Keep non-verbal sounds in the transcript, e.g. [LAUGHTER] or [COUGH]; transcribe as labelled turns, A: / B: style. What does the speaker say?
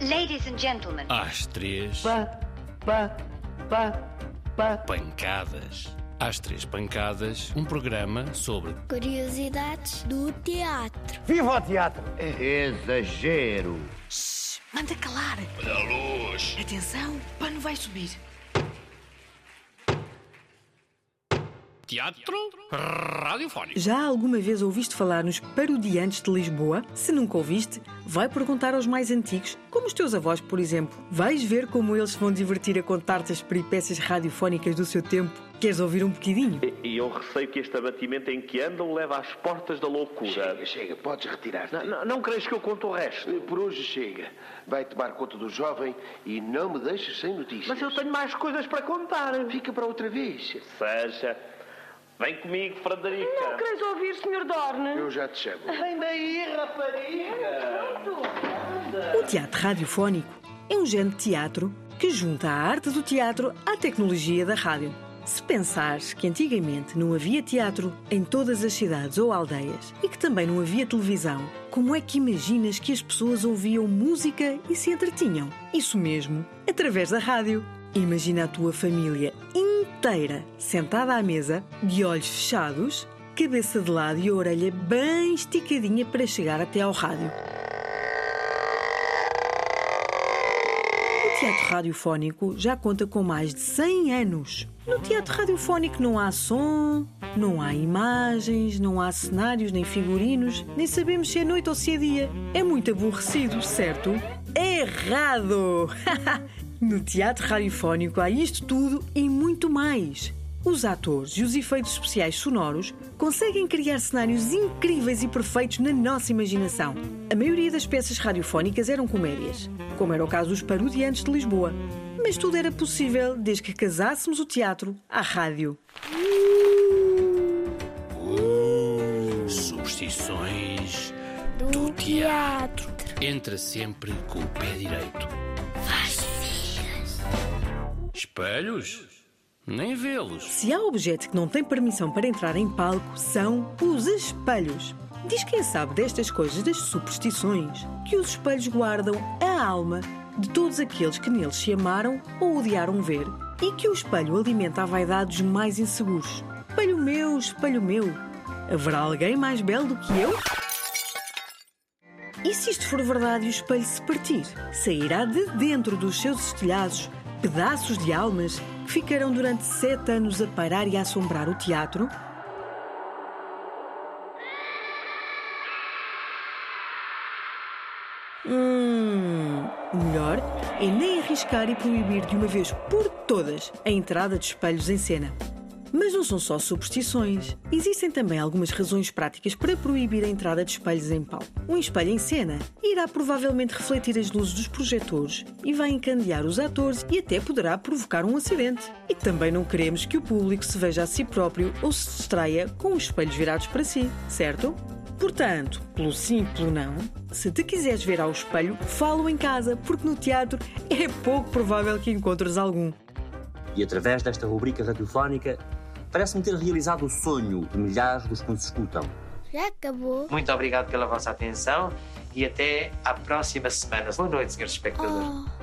A: Ladies and gentlemen.
B: Às três,
C: Pá, pá, pá, pá.
B: pancadas. Às três pancadas, um programa sobre
D: Curiosidades do teatro.
C: Viva o teatro!
E: Exagero.
F: Manda calar.
B: Olha a luz.
F: Atenção, o pano vai subir.
B: Teatro radiofónico.
G: Já alguma vez ouviste falar nos parodiantes de Lisboa? Se nunca ouviste, vai perguntar aos mais antigos, como os teus avós, por exemplo. Vais ver como eles vão divertir a contar-te as peripécias radiofónicas do seu tempo. Queres ouvir um bocadinho?
H: E eu receio que este abatimento em que andam leva às portas da loucura.
E: Chega, chega, podes retirar-te.
H: Não, não, não crees que eu conto o resto?
E: Por hoje chega. Vai tomar conta do jovem e não me deixes sem notícias.
H: Mas eu tenho mais coisas para contar.
E: Fica para outra vez.
H: Seja. Vem comigo, Frederica.
F: Não queres ouvir, Sr. Dorne?
E: Eu já te chamo.
H: Vem daí, rapariga.
G: O teatro radiofónico é um género de teatro que junta a arte do teatro à tecnologia da rádio. Se pensares que antigamente não havia teatro em todas as cidades ou aldeias e que também não havia televisão, como é que imaginas que as pessoas ouviam música e se entretinham? Isso mesmo, através da rádio. Imagina a tua família inteira sentada à mesa, de olhos fechados, cabeça de lado e a orelha bem esticadinha para chegar até ao rádio. Teatro radiofónico já conta com mais de 100 anos. No teatro radiofónico não há som, não há imagens, não há cenários nem figurinos, nem sabemos se é noite ou se é dia. É muito aborrecido, certo? Errado! [LAUGHS] no teatro radiofónico há isto tudo e muito mais. Os atores e os efeitos especiais sonoros conseguem criar cenários incríveis e perfeitos na nossa imaginação. A maioria das peças radiofónicas eram comédias, como era o caso dos parodiantes de Lisboa. Mas tudo era possível desde que casássemos o teatro à rádio.
B: Superstições do teatro. Entra sempre com o pé direito. Espelhos? Nem vê-los.
G: Se há objeto que não tem permissão para entrar em palco, são os espelhos. Diz quem sabe destas coisas das superstições que os espelhos guardam a alma de todos aqueles que neles se amaram ou odiaram ver e que o espelho alimenta a vaidade dos mais inseguros. Espelho meu, espelho meu, haverá alguém mais belo do que eu? E se isto for verdade e o espelho se partir? Sairá de dentro dos seus estilhaços pedaços de almas que ficarão durante sete anos a parar e a assombrar o teatro? Hum, o melhor é nem arriscar e proibir de uma vez por todas a entrada de espelhos em cena. Mas não são só superstições. Existem também algumas razões práticas para proibir a entrada de espelhos em palco. Um espelho em cena irá provavelmente refletir as luzes dos projetores e vai encandear os atores e até poderá provocar um acidente. E também não queremos que o público se veja a si próprio ou se distraia com os espelhos virados para si, certo? Portanto, pelo sim pelo não, se te quiseres ver ao espelho, falo em casa, porque no teatro é pouco provável que encontres algum.
I: E através desta rubrica radiofónica, parece-me ter realizado o sonho de milhares dos que nos escutam.
D: Já acabou?
J: Muito obrigado pela vossa atenção e até à próxima semana. Boa noite, senhores espectadores.
D: Oh.